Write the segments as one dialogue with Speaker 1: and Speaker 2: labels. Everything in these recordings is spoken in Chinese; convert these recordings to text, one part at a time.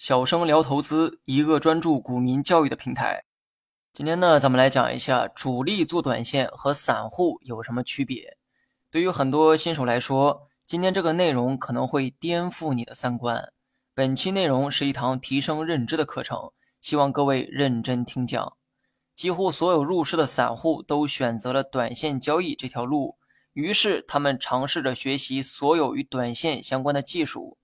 Speaker 1: 小生聊投资，一个专注股民教育的平台。今天呢，咱们来讲一下主力做短线和散户有什么区别。对于很多新手来说，今天这个内容可能会颠覆你的三观。本期内容是一堂提升认知的课程，希望各位认真听讲。几乎所有入市的散户都选择了短线交易这条路。于是，他们尝试着学习所有与短线相关的技术。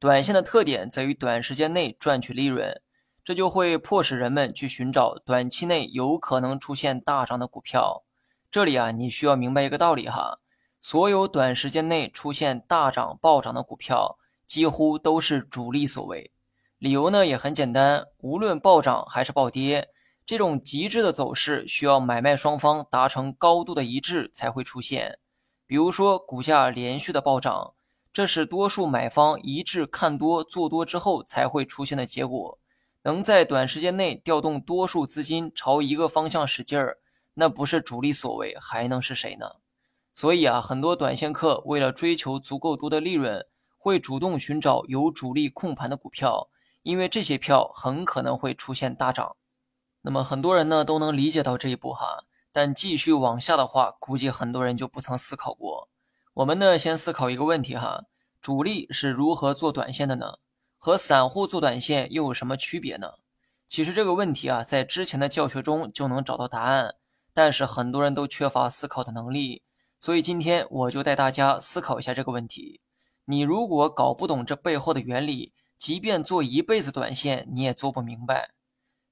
Speaker 1: 短线的特点在于短时间内赚取利润，这就会迫使人们去寻找短期内有可能出现大涨的股票。这里啊，你需要明白一个道理哈：所有短时间内出现大涨暴涨的股票，几乎都是主力所为。理由呢也很简单，无论暴涨还是暴跌，这种极致的走势需要买卖双方达成高度的一致才会出现。比如说，股价连续的暴涨，这是多数买方一致看多做多之后才会出现的结果。能在短时间内调动多数资金朝一个方向使劲儿，那不是主力所为，还能是谁呢？所以啊，很多短线客为了追求足够多的利润，会主动寻找有主力控盘的股票，因为这些票很可能会出现大涨。那么很多人呢都能理解到这一步哈。但继续往下的话，估计很多人就不曾思考过。我们呢，先思考一个问题哈：主力是如何做短线的呢？和散户做短线又有什么区别呢？其实这个问题啊，在之前的教学中就能找到答案，但是很多人都缺乏思考的能力。所以今天我就带大家思考一下这个问题。你如果搞不懂这背后的原理，即便做一辈子短线，你也做不明白。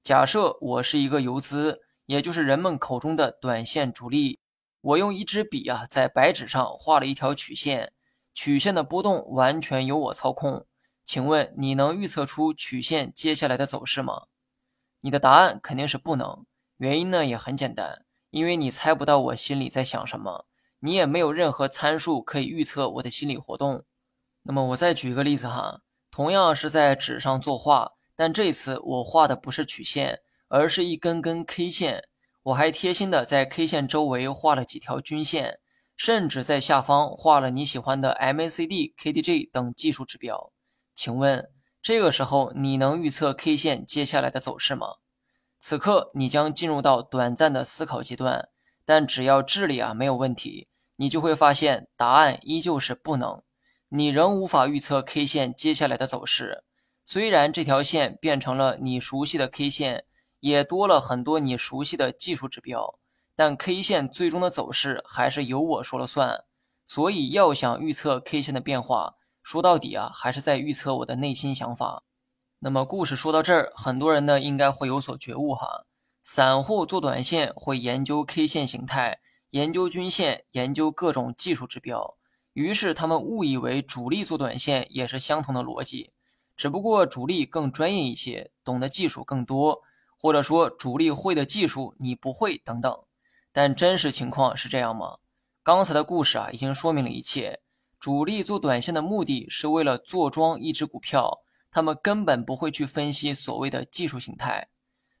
Speaker 1: 假设我是一个游资。也就是人们口中的短线主力，我用一支笔啊，在白纸上画了一条曲线，曲线的波动完全由我操控。请问你能预测出曲线接下来的走势吗？你的答案肯定是不能。原因呢也很简单，因为你猜不到我心里在想什么，你也没有任何参数可以预测我的心理活动。那么我再举一个例子哈，同样是在纸上作画，但这次我画的不是曲线。而是一根根 K 线，我还贴心的在 K 线周围画了几条均线，甚至在下方画了你喜欢的 MACD、KDJ 等技术指标。请问，这个时候你能预测 K 线接下来的走势吗？此刻你将进入到短暂的思考阶段，但只要智力啊没有问题，你就会发现答案依旧是不能，你仍无法预测 K 线接下来的走势。虽然这条线变成了你熟悉的 K 线。也多了很多你熟悉的技术指标，但 K 线最终的走势还是由我说了算。所以要想预测 K 线的变化，说到底啊，还是在预测我的内心想法。那么故事说到这儿，很多人呢应该会有所觉悟哈。散户做短线会研究 K 线形态，研究均线，研究各种技术指标，于是他们误以为主力做短线也是相同的逻辑，只不过主力更专业一些，懂得技术更多。或者说主力会的技术你不会等等，但真实情况是这样吗？刚才的故事啊已经说明了一切。主力做短线的目的是为了坐庄一只股票，他们根本不会去分析所谓的技术形态。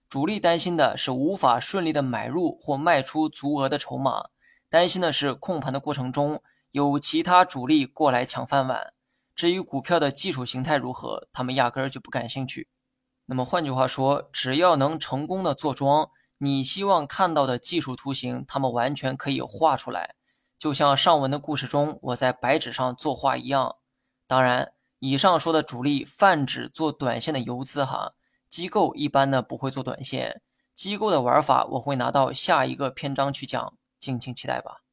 Speaker 1: 主力担心的是无法顺利的买入或卖出足额的筹码，担心的是控盘的过程中有其他主力过来抢饭碗。至于股票的技术形态如何，他们压根儿就不感兴趣。那么换句话说，只要能成功的做庄，你希望看到的技术图形，他们完全可以画出来，就像上文的故事中我在白纸上作画一样。当然，以上说的主力泛指做短线的游资哈，机构一般呢不会做短线，机构的玩法我会拿到下一个篇章去讲，敬请期待吧。